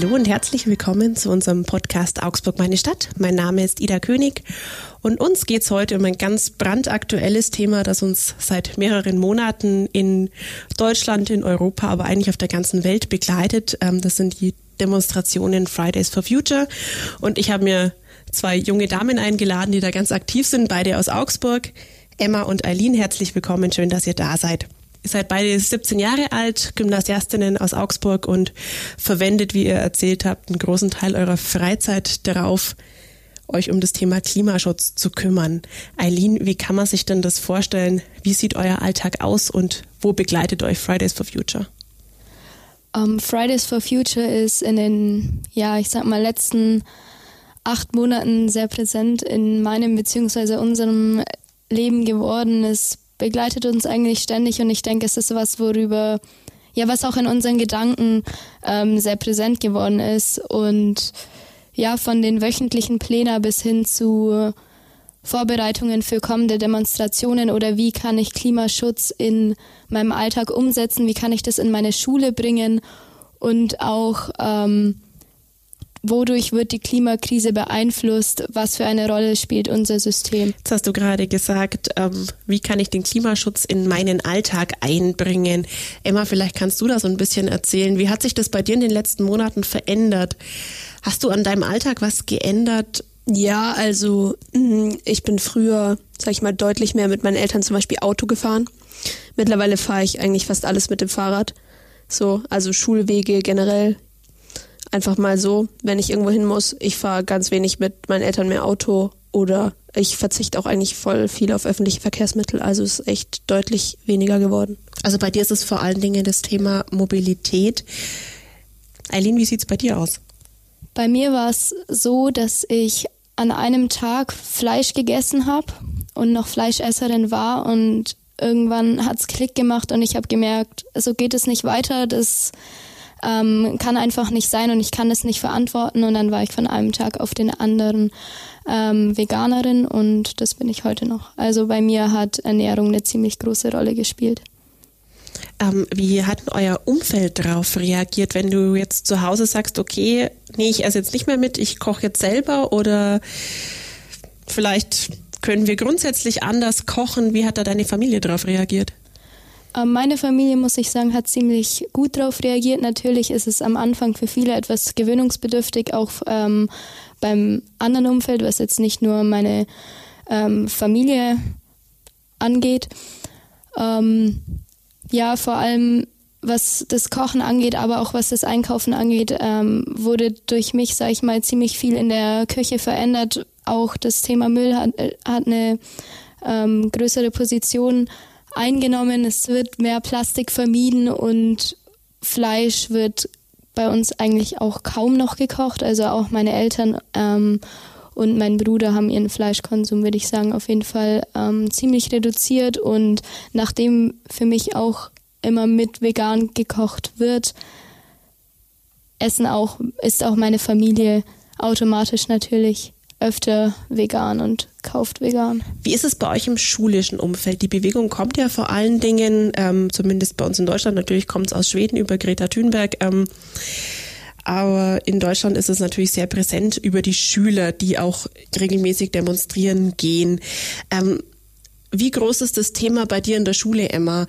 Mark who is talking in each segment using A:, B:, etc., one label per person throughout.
A: Hallo und herzlich willkommen zu unserem Podcast Augsburg meine Stadt. Mein Name ist Ida König und uns geht es heute um ein ganz brandaktuelles Thema, das uns seit mehreren Monaten in Deutschland, in Europa, aber eigentlich auf der ganzen Welt begleitet. Ähm, das sind die Demonstrationen Fridays for Future und ich habe mir zwei junge Damen eingeladen, die da ganz aktiv sind, beide aus Augsburg. Emma und Eileen, herzlich willkommen, schön, dass ihr da seid. Ihr seid beide 17 Jahre alt, Gymnasiastinnen aus Augsburg und verwendet, wie ihr erzählt habt, einen großen Teil eurer Freizeit darauf, euch um das Thema Klimaschutz zu kümmern. Eileen, wie kann man sich denn das vorstellen? Wie sieht euer Alltag aus und wo begleitet euch Fridays for Future?
B: Um, ähm, Fridays for Future ist in den, ja, ich sag mal, letzten acht Monaten sehr präsent in meinem bzw. unserem Leben geworden. Es begleitet uns eigentlich ständig und ich denke, es ist was, worüber, ja, was auch in unseren Gedanken ähm, sehr präsent geworden ist und ja, von den wöchentlichen Plänen bis hin zu Vorbereitungen für kommende Demonstrationen oder wie kann ich Klimaschutz in meinem Alltag umsetzen, wie kann ich das in meine Schule bringen und auch ähm, wodurch wird die Klimakrise beeinflusst, was für eine Rolle spielt unser System.
A: Jetzt hast du gerade gesagt, ähm, wie kann ich den Klimaschutz in meinen Alltag einbringen? Emma, vielleicht kannst du da so ein bisschen erzählen. Wie hat sich das bei dir in den letzten Monaten verändert? Hast du an deinem Alltag was geändert?
C: Ja, also mm, ich bin früher, sag ich mal, deutlich mehr mit meinen Eltern zum Beispiel Auto gefahren. Mittlerweile fahre ich eigentlich fast alles mit dem Fahrrad. So, also Schulwege generell einfach mal so, wenn ich irgendwo hin muss. Ich fahre ganz wenig mit meinen Eltern mehr Auto oder ich verzichte auch eigentlich voll viel auf öffentliche Verkehrsmittel. Also es ist echt deutlich weniger geworden.
A: Also bei dir ist es vor allen Dingen das Thema Mobilität. Eileen, wie sieht es bei dir aus?
B: Bei mir war es so, dass ich an einem Tag Fleisch gegessen habe und noch Fleischesserin war und irgendwann hat es Klick gemacht und ich habe gemerkt, so geht es nicht weiter. Das ähm, kann einfach nicht sein und ich kann das nicht verantworten. Und dann war ich von einem Tag auf den anderen ähm, Veganerin und das bin ich heute noch. Also bei mir hat Ernährung eine ziemlich große Rolle gespielt.
A: Ähm, wie hat euer Umfeld darauf reagiert, wenn du jetzt zu Hause sagst, okay, nee, ich esse jetzt nicht mehr mit, ich koche jetzt selber oder vielleicht können wir grundsätzlich anders kochen? Wie hat da deine Familie darauf reagiert?
B: Ähm, meine Familie, muss ich sagen, hat ziemlich gut darauf reagiert. Natürlich ist es am Anfang für viele etwas gewöhnungsbedürftig, auch ähm, beim anderen Umfeld, was jetzt nicht nur meine ähm, Familie angeht. Ähm, ja, vor allem was das Kochen angeht, aber auch was das Einkaufen angeht, ähm, wurde durch mich, sage ich mal, ziemlich viel in der Küche verändert. Auch das Thema Müll hat, äh, hat eine ähm, größere Position eingenommen. Es wird mehr Plastik vermieden und Fleisch wird bei uns eigentlich auch kaum noch gekocht. Also auch meine Eltern ähm, und mein Bruder haben ihren Fleischkonsum, würde ich sagen, auf jeden Fall ähm, ziemlich reduziert. Und nachdem für mich auch immer mit vegan gekocht wird, essen auch, ist auch meine Familie automatisch natürlich öfter vegan und kauft vegan.
A: Wie ist es bei euch im schulischen Umfeld? Die Bewegung kommt ja vor allen Dingen, ähm, zumindest bei uns in Deutschland, natürlich kommt es aus Schweden über Greta Thunberg. Ähm, aber in Deutschland ist es natürlich sehr präsent über die Schüler, die auch regelmäßig demonstrieren gehen. Ähm, wie groß ist das Thema bei dir in der Schule, Emma?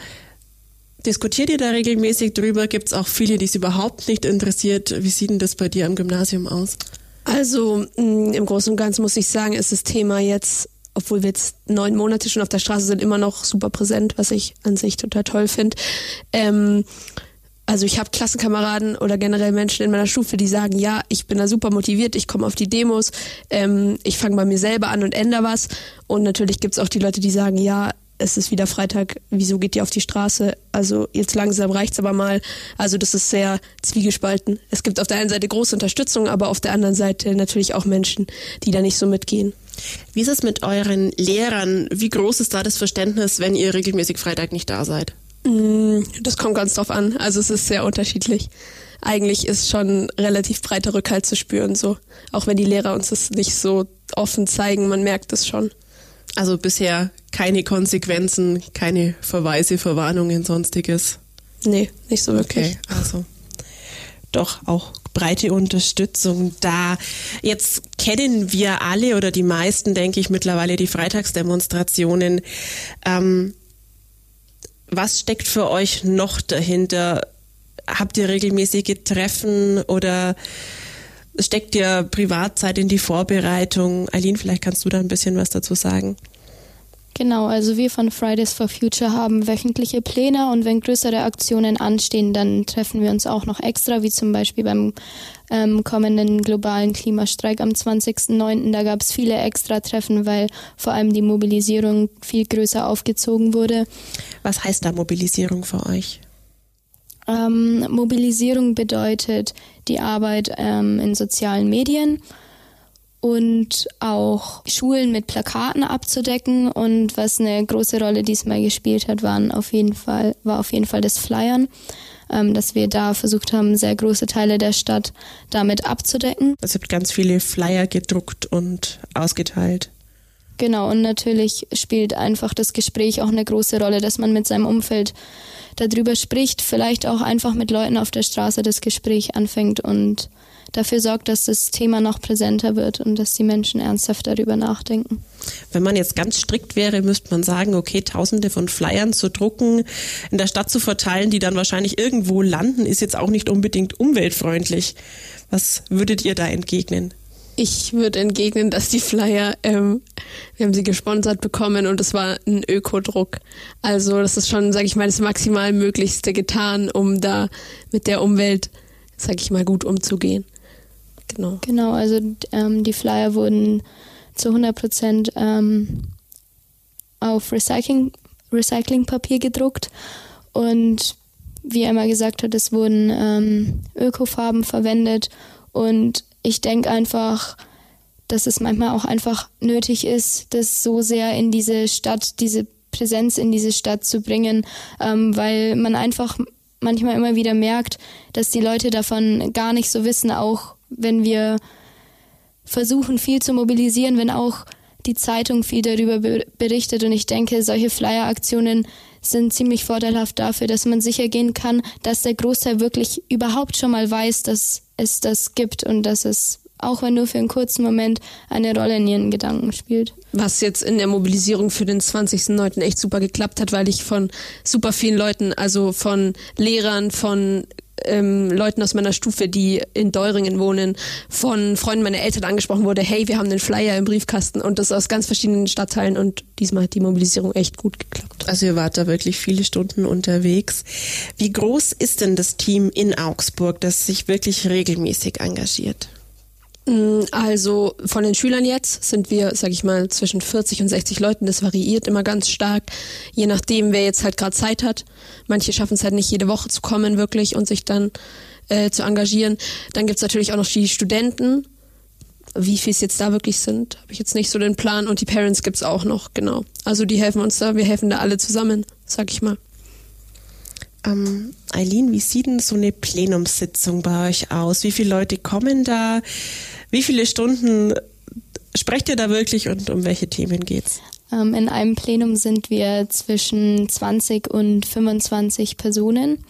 A: Diskutiert ihr da regelmäßig drüber? Gibt es auch viele, die es überhaupt nicht interessiert? Wie sieht denn das bei dir am Gymnasium aus?
C: Also mm, im Großen und Ganzen muss ich sagen, ist das Thema jetzt, obwohl wir jetzt neun Monate schon auf der Straße sind, immer noch super präsent, was ich an sich total toll finde. Ähm, also ich habe Klassenkameraden oder generell Menschen in meiner Stufe, die sagen, ja, ich bin da super motiviert, ich komme auf die Demos, ähm, ich fange bei mir selber an und ändere was. Und natürlich gibt's auch die Leute, die sagen, ja, es ist wieder Freitag, wieso geht ihr auf die Straße? Also jetzt langsam reicht's aber mal. Also das ist sehr zwiegespalten. Es gibt auf der einen Seite große Unterstützung, aber auf der anderen Seite natürlich auch Menschen, die da nicht so mitgehen.
A: Wie ist es mit euren Lehrern? Wie groß ist da das Verständnis, wenn ihr regelmäßig Freitag nicht da seid?
C: Mm, das kommt ganz drauf an. Also es ist sehr unterschiedlich. Eigentlich ist schon relativ breiter Rückhalt zu spüren, so. Auch wenn die Lehrer uns das nicht so offen zeigen, man merkt es schon.
A: Also bisher keine Konsequenzen, keine Verweise, Verwarnungen, sonstiges.
C: Nee, nicht so wirklich.
A: Okay, also doch auch breite Unterstützung da. Jetzt kennen wir alle oder die meisten, denke ich, mittlerweile die Freitagsdemonstrationen. Ähm, was steckt für euch noch dahinter? Habt ihr regelmäßige Treffen oder steckt ihr Privatzeit in die Vorbereitung? Eileen, vielleicht kannst du da ein bisschen was dazu sagen.
B: Genau, also wir von Fridays for Future haben wöchentliche Pläne und wenn größere Aktionen anstehen, dann treffen wir uns auch noch extra, wie zum Beispiel beim ähm, kommenden globalen Klimastreik am 20.09. Da gab es viele extra Treffen, weil vor allem die Mobilisierung viel größer aufgezogen wurde.
A: Was heißt da Mobilisierung für euch?
B: Ähm, Mobilisierung bedeutet die Arbeit ähm, in sozialen Medien und auch Schulen mit Plakaten abzudecken. Und was eine große Rolle diesmal gespielt hat, waren auf jeden Fall, war auf jeden Fall das Flyern, ähm, dass wir da versucht haben, sehr große Teile der Stadt damit abzudecken.
A: Es gibt ganz viele Flyer gedruckt und ausgeteilt.
B: Genau, und natürlich spielt einfach das Gespräch auch eine große Rolle, dass man mit seinem Umfeld darüber spricht, vielleicht auch einfach mit Leuten auf der Straße das Gespräch anfängt und dafür sorgt, dass das Thema noch präsenter wird und dass die Menschen ernsthaft darüber nachdenken.
A: Wenn man jetzt ganz strikt wäre, müsste man sagen, okay, tausende von Flyern zu drucken, in der Stadt zu verteilen, die dann wahrscheinlich irgendwo landen, ist jetzt auch nicht unbedingt umweltfreundlich. Was würdet ihr da entgegnen?
C: Ich würde entgegnen, dass die Flyer, ähm, wir haben sie gesponsert bekommen und es war ein Ökodruck. Also das ist schon, sage ich mal, das maximal Möglichste getan, um da mit der Umwelt, sage ich mal, gut umzugehen.
B: Genau. Genau, also ähm, die Flyer wurden zu 100 Prozent ähm, auf Recycling, Recyclingpapier gedruckt und wie Emma gesagt hat, es wurden ähm, Ökofarben verwendet und ich denke einfach, dass es manchmal auch einfach nötig ist, das so sehr in diese Stadt, diese Präsenz in diese Stadt zu bringen, ähm, weil man einfach manchmal immer wieder merkt, dass die Leute davon gar nicht so wissen, auch wenn wir versuchen, viel zu mobilisieren, wenn auch die Zeitung viel darüber berichtet. Und ich denke, solche Flyer-Aktionen sind ziemlich vorteilhaft dafür, dass man sicher gehen kann, dass der Großteil wirklich überhaupt schon mal weiß, dass es das gibt und dass es auch wenn nur für einen kurzen Moment eine Rolle in ihren Gedanken spielt.
C: Was jetzt in der Mobilisierung für den 20.09. echt super geklappt hat, weil ich von super vielen Leuten, also von Lehrern, von ähm, Leuten aus meiner Stufe, die in Deuringen wohnen, von Freunden meiner Eltern angesprochen wurde, hey, wir haben den Flyer im Briefkasten und das aus ganz verschiedenen Stadtteilen und diesmal hat die Mobilisierung echt gut geklappt.
A: Also ihr wart da wirklich viele Stunden unterwegs. Wie groß ist denn das Team in Augsburg, das sich wirklich regelmäßig engagiert?
C: Mm, also von den Schülern jetzt sind wir, sag ich mal, zwischen 40 und 60 Leuten. Das variiert immer ganz stark, je nachdem, wer jetzt halt gerade Zeit hat. Manche schaffen es halt nicht jede Woche zu kommen wirklich und sich dann äh, zu engagieren. Dann gibt's natürlich auch noch die Studenten. Wie viel es jetzt da wirklich sind, habe ich jetzt nicht so den Plan. Und die Parents gibt's auch noch, genau. Also die helfen uns da, wir helfen da alle zusammen, sag ich mal.
A: Ähm, Eileen, wie sieht denn so eine Plenumssitzung bei euch aus? Wie viele Leute kommen da? Wie viele Stunden sprecht ihr da wirklich und um welche Themen geht's?
B: Ähm, in einem Plenum sind wir zwischen 20 und 25 Personen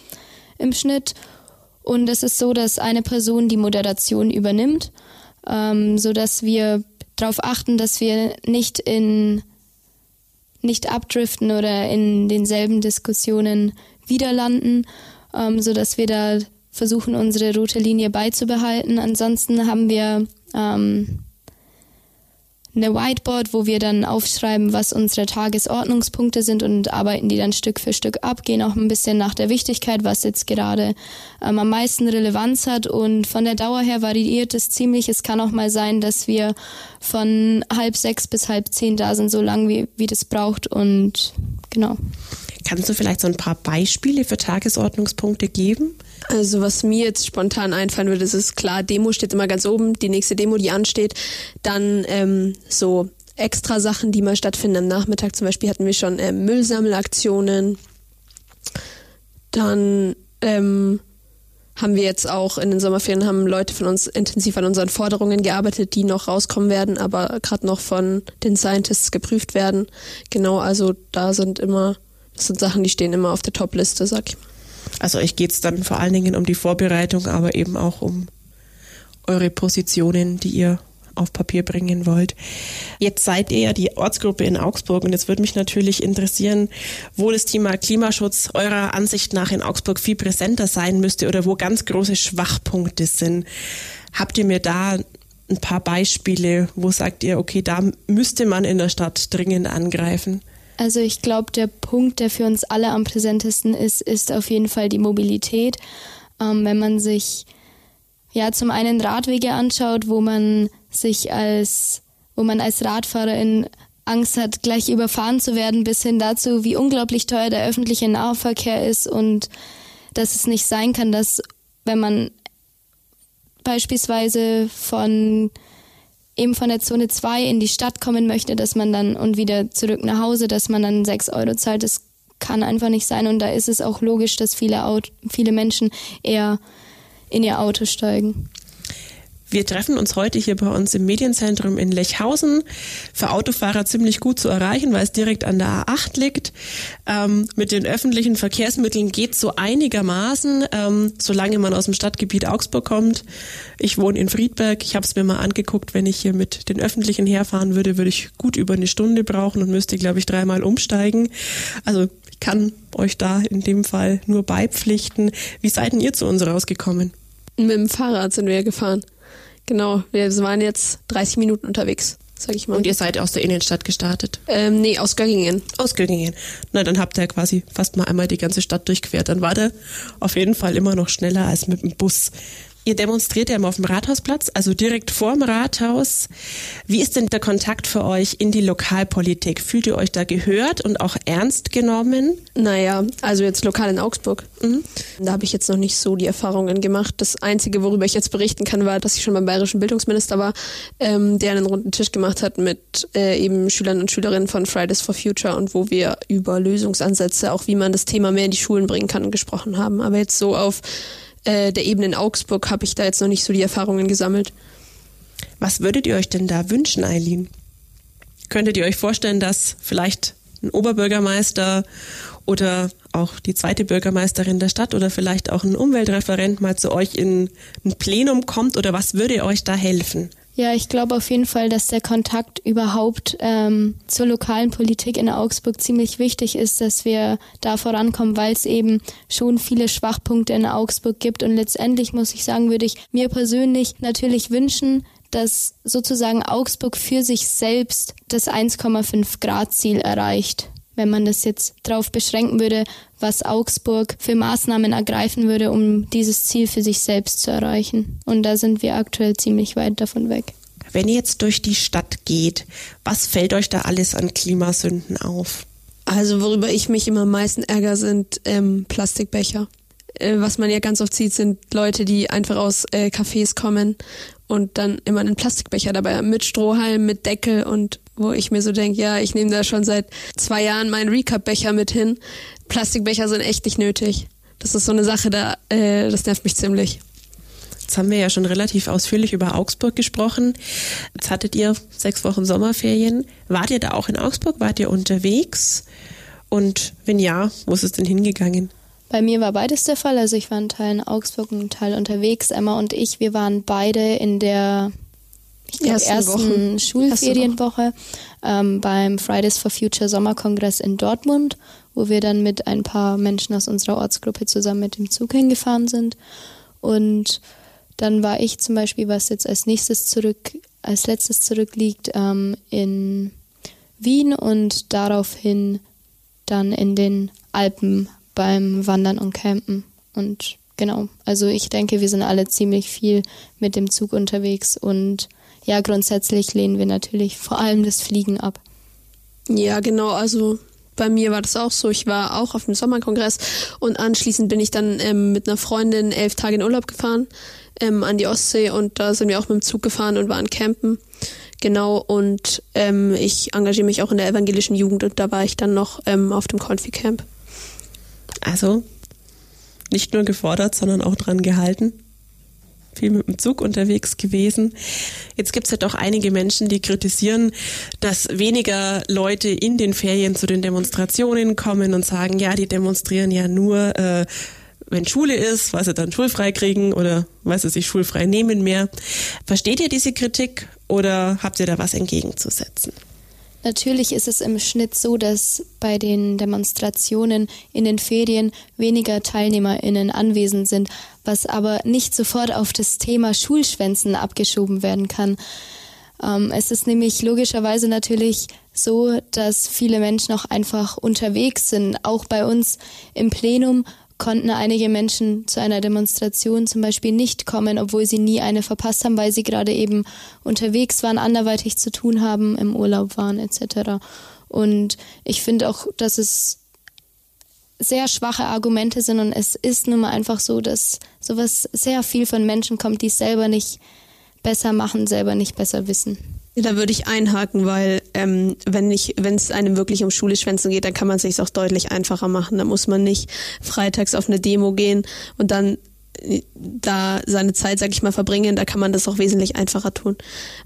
B: im Schnitt. Und es ist so, dass eine Person die Moderation übernimmt, ähm, sodass wir darauf achten, dass wir nicht in nicht abdriften oder in denselben Diskussionen wieder landen, ähm, sodass wir da versuchen, unsere rote Linie beizubehalten. Ansonsten haben wir ähm, eine Whiteboard, wo wir dann aufschreiben, was unsere Tagesordnungspunkte sind und arbeiten die dann Stück für Stück ab, gehen auch ein bisschen nach der Wichtigkeit, was jetzt gerade ähm, am meisten Relevanz hat und von der Dauer her variiert es ziemlich. Es kann auch mal sein, dass wir von halb sechs bis halb zehn da sind, so lang wie, wie das braucht und genau.
A: Kannst du vielleicht so ein paar Beispiele für Tagesordnungspunkte geben?
C: Also was mir jetzt spontan einfallen würde, das ist klar, Demo steht immer ganz oben, die nächste Demo, die ansteht. Dann ähm, so extra Sachen, die mal stattfinden am Nachmittag. Zum Beispiel hatten wir schon ähm, Müllsammelaktionen. Dann ähm, haben wir jetzt auch in den Sommerferien haben Leute von uns intensiv an unseren Forderungen gearbeitet, die noch rauskommen werden, aber gerade noch von den Scientists geprüft werden. Genau, also da sind immer das sind Sachen, die stehen immer auf der Top-Liste, sag ich mal.
A: Also euch geht es dann vor allen Dingen um die Vorbereitung, aber eben auch um eure Positionen, die ihr auf Papier bringen wollt. Jetzt seid ihr ja die Ortsgruppe in Augsburg und jetzt würde mich natürlich interessieren, wo das Thema Klimaschutz eurer Ansicht nach in Augsburg viel präsenter sein müsste oder wo ganz große Schwachpunkte sind. Habt ihr mir da ein paar Beispiele, wo sagt ihr, okay, da müsste man in der Stadt dringend angreifen?
B: Also ich glaube, der Punkt, der für uns alle am präsentesten ist, ist auf jeden Fall die Mobilität. Ähm, wenn man sich ja zum einen Radwege anschaut, wo man sich als, wo man als Radfahrerin Angst hat, gleich überfahren zu werden, bis hin dazu, wie unglaublich teuer der öffentliche Nahverkehr ist und dass es nicht sein kann, dass wenn man beispielsweise von eben von der Zone 2 in die Stadt kommen möchte, dass man dann und wieder zurück nach Hause, dass man dann 6 Euro zahlt, das kann einfach nicht sein. Und da ist es auch logisch, dass viele, Auto, viele Menschen eher in ihr Auto steigen.
A: Wir treffen uns heute hier bei uns im Medienzentrum in Lechhausen. Für Autofahrer ziemlich gut zu erreichen, weil es direkt an der A8 liegt. Ähm, mit den öffentlichen Verkehrsmitteln geht so einigermaßen, ähm, solange man aus dem Stadtgebiet Augsburg kommt. Ich wohne in Friedberg. Ich habe es mir mal angeguckt. Wenn ich hier mit den öffentlichen herfahren würde, würde ich gut über eine Stunde brauchen und müsste, glaube ich, dreimal umsteigen. Also ich kann euch da in dem Fall nur beipflichten. Wie seid denn ihr zu uns rausgekommen?
C: Mit dem Fahrrad sind wir gefahren. Genau, wir waren jetzt 30 Minuten unterwegs, sag ich mal.
A: Und ihr seid aus der Innenstadt gestartet?
C: Ähm, nee, aus Göggingen.
A: Aus Göggingen. Na, dann habt ihr quasi fast mal einmal die ganze Stadt durchquert. Dann war der auf jeden Fall immer noch schneller als mit dem Bus. Ihr demonstriert ja immer auf dem Rathausplatz, also direkt vorm Rathaus. Wie ist denn der Kontakt für euch in die Lokalpolitik? Fühlt ihr euch da gehört und auch ernst genommen?
C: Naja, also jetzt lokal in Augsburg. Mhm. Da habe ich jetzt noch nicht so die Erfahrungen gemacht. Das Einzige, worüber ich jetzt berichten kann, war, dass ich schon beim bayerischen Bildungsminister war, ähm, der einen runden Tisch gemacht hat mit äh, eben Schülern und Schülerinnen von Fridays for Future und wo wir über Lösungsansätze, auch wie man das Thema mehr in die Schulen bringen kann, gesprochen haben. Aber jetzt so auf äh, der Ebene in Augsburg habe ich da jetzt noch nicht so die Erfahrungen gesammelt.
A: Was würdet ihr euch denn da wünschen, Eileen? Könntet ihr euch vorstellen, dass vielleicht ein Oberbürgermeister oder auch die zweite Bürgermeisterin der Stadt oder vielleicht auch ein Umweltreferent mal zu euch in ein Plenum kommt oder was würde euch da helfen?
B: Ja, ich glaube auf jeden Fall, dass der Kontakt überhaupt ähm, zur lokalen Politik in Augsburg ziemlich wichtig ist, dass wir da vorankommen, weil es eben schon viele Schwachpunkte in Augsburg gibt. Und letztendlich muss ich sagen, würde ich mir persönlich natürlich wünschen, dass sozusagen Augsburg für sich selbst das 1,5 Grad Ziel erreicht wenn man das jetzt darauf beschränken würde, was Augsburg für Maßnahmen ergreifen würde, um dieses Ziel für sich selbst zu erreichen. Und da sind wir aktuell ziemlich weit davon weg.
A: Wenn ihr jetzt durch die Stadt geht, was fällt euch da alles an Klimasünden auf?
C: Also worüber ich mich immer am meisten ärgere, sind ähm, Plastikbecher. Äh, was man ja ganz oft sieht, sind Leute, die einfach aus äh, Cafés kommen und dann immer einen Plastikbecher dabei haben, mit Strohhalm, mit Deckel und wo ich mir so denke, ja, ich nehme da schon seit zwei Jahren meinen Recap-Becher mit hin. Plastikbecher sind echt nicht nötig. Das ist so eine Sache, da, äh, das nervt mich ziemlich.
A: Jetzt haben wir ja schon relativ ausführlich über Augsburg gesprochen. Jetzt hattet ihr sechs Wochen Sommerferien. Wart ihr da auch in Augsburg? Wart ihr unterwegs? Und wenn ja, wo ist es denn hingegangen?
B: Bei mir war beides der Fall. Also ich war einen Teil in Augsburg und einen Teil unterwegs. Emma und ich, wir waren beide in der ich glaube, ersten, ersten Schulferienwoche ähm, beim Fridays for Future Sommerkongress in Dortmund, wo wir dann mit ein paar Menschen aus unserer Ortsgruppe zusammen mit dem Zug hingefahren sind. Und dann war ich zum Beispiel, was jetzt als nächstes zurück, als letztes zurückliegt, ähm, in Wien und daraufhin dann in den Alpen beim Wandern und Campen. Und genau, also ich denke, wir sind alle ziemlich viel mit dem Zug unterwegs und ja, grundsätzlich lehnen wir natürlich vor allem das Fliegen ab.
C: Ja, genau. Also bei mir war das auch so. Ich war auch auf dem Sommerkongress und anschließend bin ich dann ähm, mit einer Freundin elf Tage in Urlaub gefahren ähm, an die Ostsee und da sind wir auch mit dem Zug gefahren und waren campen. Genau, und ähm, ich engagiere mich auch in der evangelischen Jugend und da war ich dann noch ähm, auf dem Confi Camp.
A: Also nicht nur gefordert, sondern auch dran gehalten viel mit dem Zug unterwegs gewesen. Jetzt gibt es ja doch einige Menschen, die kritisieren, dass weniger Leute in den Ferien zu den Demonstrationen kommen und sagen, ja, die demonstrieren ja nur, äh, wenn Schule ist, was sie dann schulfrei kriegen oder was sie sich schulfrei nehmen mehr. Versteht ihr diese Kritik oder habt ihr da was entgegenzusetzen?
B: Natürlich ist es im Schnitt so, dass bei den Demonstrationen in den Ferien weniger Teilnehmerinnen anwesend sind, was aber nicht sofort auf das Thema Schulschwänzen abgeschoben werden kann. Ähm, es ist nämlich logischerweise natürlich so, dass viele Menschen auch einfach unterwegs sind. Auch bei uns im Plenum konnten einige Menschen zu einer Demonstration zum Beispiel nicht kommen, obwohl sie nie eine verpasst haben, weil sie gerade eben unterwegs waren, anderweitig zu tun haben, im Urlaub waren etc. Und ich finde auch, dass es sehr schwache Argumente sind und es ist nun mal einfach so, dass sowas sehr viel von Menschen kommt, die es selber nicht besser machen, selber nicht besser wissen.
C: Da würde ich einhaken, weil ähm, wenn ich, wenn es einem wirklich um Schule-Schwänzen geht, dann kann man es sich auch deutlich einfacher machen. Da muss man nicht freitags auf eine Demo gehen und dann da seine Zeit, sag ich mal, verbringen, da kann man das auch wesentlich einfacher tun.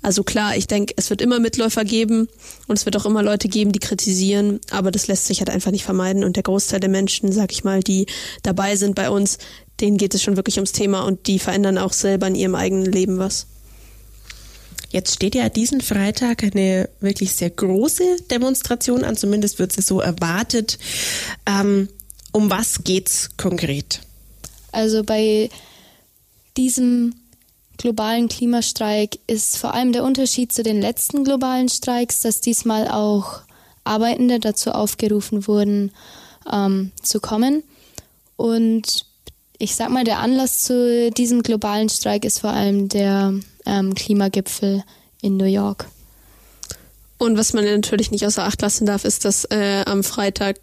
C: Also klar, ich denke, es wird immer Mitläufer geben und es wird auch immer Leute geben, die kritisieren, aber das lässt sich halt einfach nicht vermeiden und der Großteil der Menschen, sag ich mal, die dabei sind bei uns, denen geht es schon wirklich ums Thema und die verändern auch selber in ihrem eigenen Leben was.
A: Jetzt steht ja diesen Freitag eine wirklich sehr große Demonstration an, zumindest wird sie so erwartet. Ähm, um was geht's konkret?
B: Also bei diesem globalen Klimastreik ist vor allem der Unterschied zu den letzten globalen Streiks, dass diesmal auch Arbeitende dazu aufgerufen wurden, ähm, zu kommen. Und ich sag mal, der Anlass zu diesem globalen Streik ist vor allem der ähm, Klimagipfel in New York.
C: Und was man natürlich nicht außer Acht lassen darf, ist, dass äh, am Freitag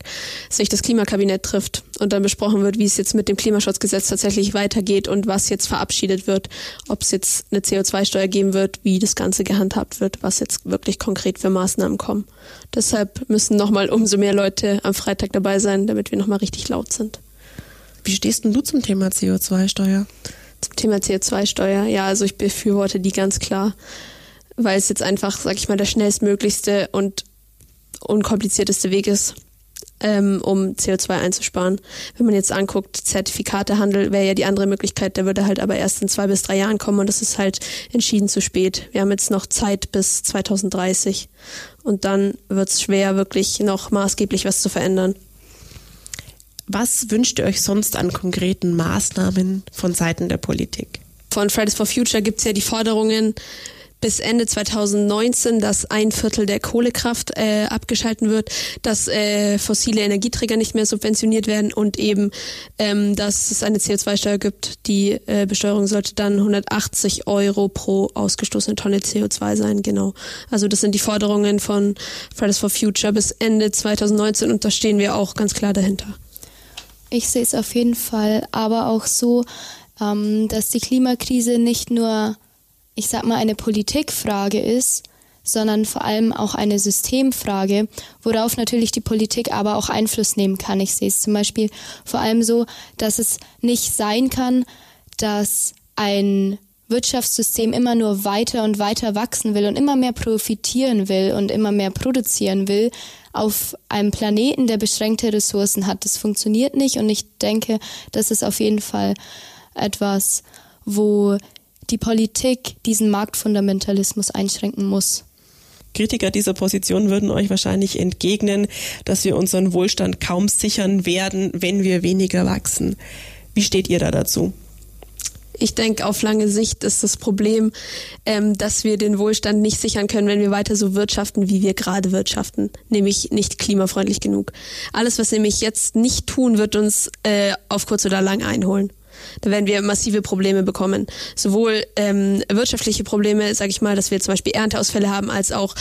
C: sich das Klimakabinett trifft und dann besprochen wird, wie es jetzt mit dem Klimaschutzgesetz tatsächlich weitergeht und was jetzt verabschiedet wird, ob es jetzt eine CO2-Steuer geben wird, wie das Ganze gehandhabt wird, was jetzt wirklich konkret für Maßnahmen kommen. Deshalb müssen nochmal umso mehr Leute am Freitag dabei sein, damit wir nochmal richtig laut sind.
A: Wie stehst denn du zum Thema CO2-Steuer?
C: Zum Thema CO2-Steuer, ja, also ich befürworte die ganz klar, weil es jetzt einfach, sag ich mal, der schnellstmöglichste und unkomplizierteste Weg ist, ähm, um CO2 einzusparen. Wenn man jetzt anguckt, Zertifikatehandel wäre ja die andere Möglichkeit, der würde halt aber erst in zwei bis drei Jahren kommen und das ist halt entschieden zu spät. Wir haben jetzt noch Zeit bis 2030 und dann wird es schwer, wirklich noch maßgeblich was zu verändern.
A: Was wünscht ihr euch sonst an konkreten Maßnahmen von Seiten der Politik?
C: Von Fridays for Future gibt es ja die Forderungen, bis Ende 2019, dass ein Viertel der Kohlekraft äh, abgeschalten wird, dass äh, fossile Energieträger nicht mehr subventioniert werden und eben, ähm, dass es eine CO2-Steuer gibt. Die äh, Besteuerung sollte dann 180 Euro pro ausgestoßene Tonne CO2 sein, genau. Also das sind die Forderungen von Fridays for Future bis Ende 2019 und da stehen wir auch ganz klar dahinter.
B: Ich sehe es auf jeden Fall, aber auch so, ähm, dass die Klimakrise nicht nur, ich sag mal, eine Politikfrage ist, sondern vor allem auch eine Systemfrage, worauf natürlich die Politik aber auch Einfluss nehmen kann. Ich sehe es zum Beispiel vor allem so, dass es nicht sein kann, dass ein Wirtschaftssystem immer nur weiter und weiter wachsen will und immer mehr profitieren will und immer mehr produzieren will, auf einem Planeten, der beschränkte Ressourcen hat. Das funktioniert nicht und ich denke, das ist auf jeden Fall etwas, wo die Politik diesen Marktfundamentalismus einschränken muss.
A: Kritiker dieser Position würden euch wahrscheinlich entgegnen, dass wir unseren Wohlstand kaum sichern werden, wenn wir weniger wachsen. Wie steht ihr da dazu?
C: ich denke, auf lange Sicht ist das Problem, ähm, dass wir den Wohlstand nicht sichern können, wenn wir weiter so wirtschaften, wie wir gerade wirtschaften, nämlich nicht klimafreundlich genug. Alles, was wir nämlich jetzt nicht tun, wird uns äh, auf kurz oder lang einholen. Da werden wir massive Probleme bekommen. Sowohl ähm, wirtschaftliche Probleme, sage ich mal, dass wir zum Beispiel Ernteausfälle haben, als auch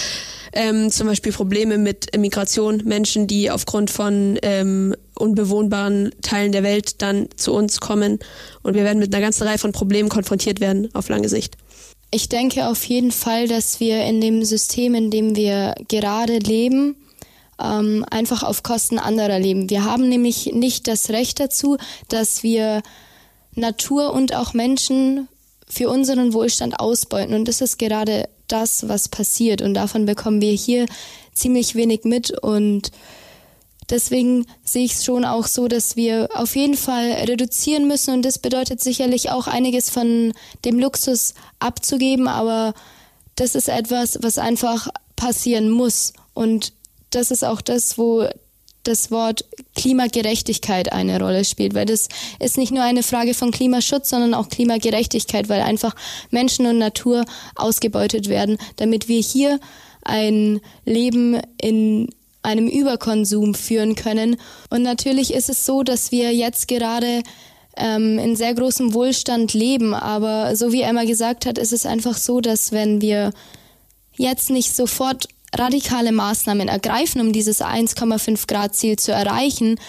C: ähm, zum Beispiel Probleme mit Migration, Menschen, die aufgrund von ähm, unbewohnbaren Teilen der Welt dann zu uns kommen. Und wir werden mit einer ganzen Reihe von Problemen konfrontiert werden auf lange Sicht.
B: Ich denke auf jeden Fall, dass wir in dem System, in dem wir gerade leben, ähm, einfach auf Kosten anderer leben. Wir haben nämlich nicht das Recht dazu, dass wir Natur und auch Menschen für unseren Wohlstand ausbeuten. Und das ist gerade das, was passiert. Und davon bekommen wir hier ziemlich wenig mit. Und deswegen sehe ich es schon auch so, dass wir auf jeden Fall reduzieren müssen und das bedeutet sicherlich auch einiges von dem Luxus abzugeben, aber das ist etwas, was einfach passieren muss und das ist auch das, wo das Wort Klimagerechtigkeit eine Rolle spielt, weil das ist nicht nur eine Frage von Klimaschutz, sondern auch Klimagerechtigkeit, weil einfach Menschen und Natur ausgebeutet werden, damit wir hier ein Leben in einem Überkonsum führen können. Und natürlich ist es so, dass wir jetzt gerade ähm, in sehr großem Wohlstand leben, aber so wie Emma gesagt hat, ist es einfach so, dass wenn wir jetzt nicht sofort radikale Maßnahmen ergreifen, um dieses 1,5 Grad Ziel zu erreichen,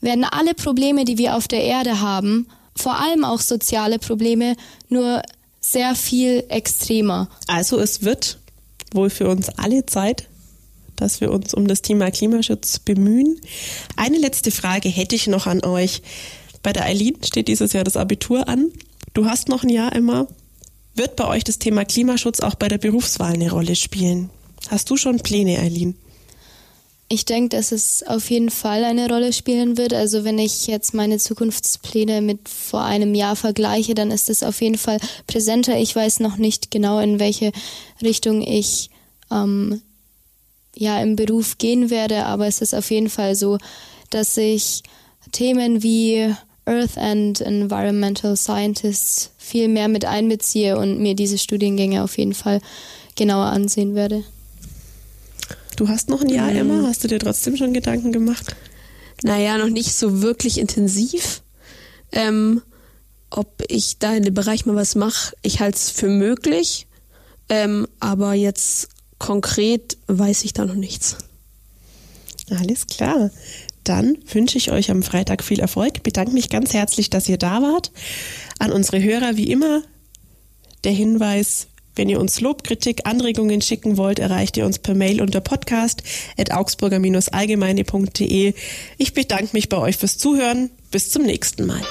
B: werden alle Probleme, die wir auf der Erde haben, vor allem auch soziale Probleme, nur sehr viel extremer.
A: Also es wird wohl für uns alle Zeit, dass wir uns um das Thema Klimaschutz bemühen. Eine letzte Frage hätte ich noch an euch. Bei der Eileen steht dieses Jahr das Abitur an. Du hast noch ein Jahr immer. Wird bei euch das Thema Klimaschutz auch bei der Berufswahl eine Rolle spielen? Hast du schon Pläne, Eileen?
B: Ich denke, dass es auf jeden Fall eine Rolle spielen wird. Also wenn ich jetzt meine Zukunftspläne mit vor einem Jahr vergleiche, dann ist es auf jeden Fall präsenter. Ich weiß noch nicht genau, in welche Richtung ich ähm, ja im Beruf gehen werde, aber es ist auf jeden Fall so, dass ich Themen wie Earth and Environmental Scientists viel mehr mit einbeziehe und mir diese Studiengänge auf jeden Fall genauer ansehen werde.
A: Du hast noch ein Jahr, Emma. Mhm. Hast du dir trotzdem schon Gedanken gemacht?
C: Naja, noch nicht so wirklich intensiv. Ähm, ob ich da in dem Bereich mal was mache, ich halte es für möglich. Ähm, aber jetzt konkret weiß ich da noch nichts.
A: Alles klar. Dann wünsche ich euch am Freitag viel Erfolg. Bedanke mich ganz herzlich, dass ihr da wart. An unsere Hörer wie immer der Hinweis, wenn ihr uns Lob, Kritik, Anregungen schicken wollt, erreicht ihr uns per Mail unter podcast at augsburger-allgemeine.de. Ich bedanke mich bei euch fürs Zuhören. Bis zum nächsten Mal.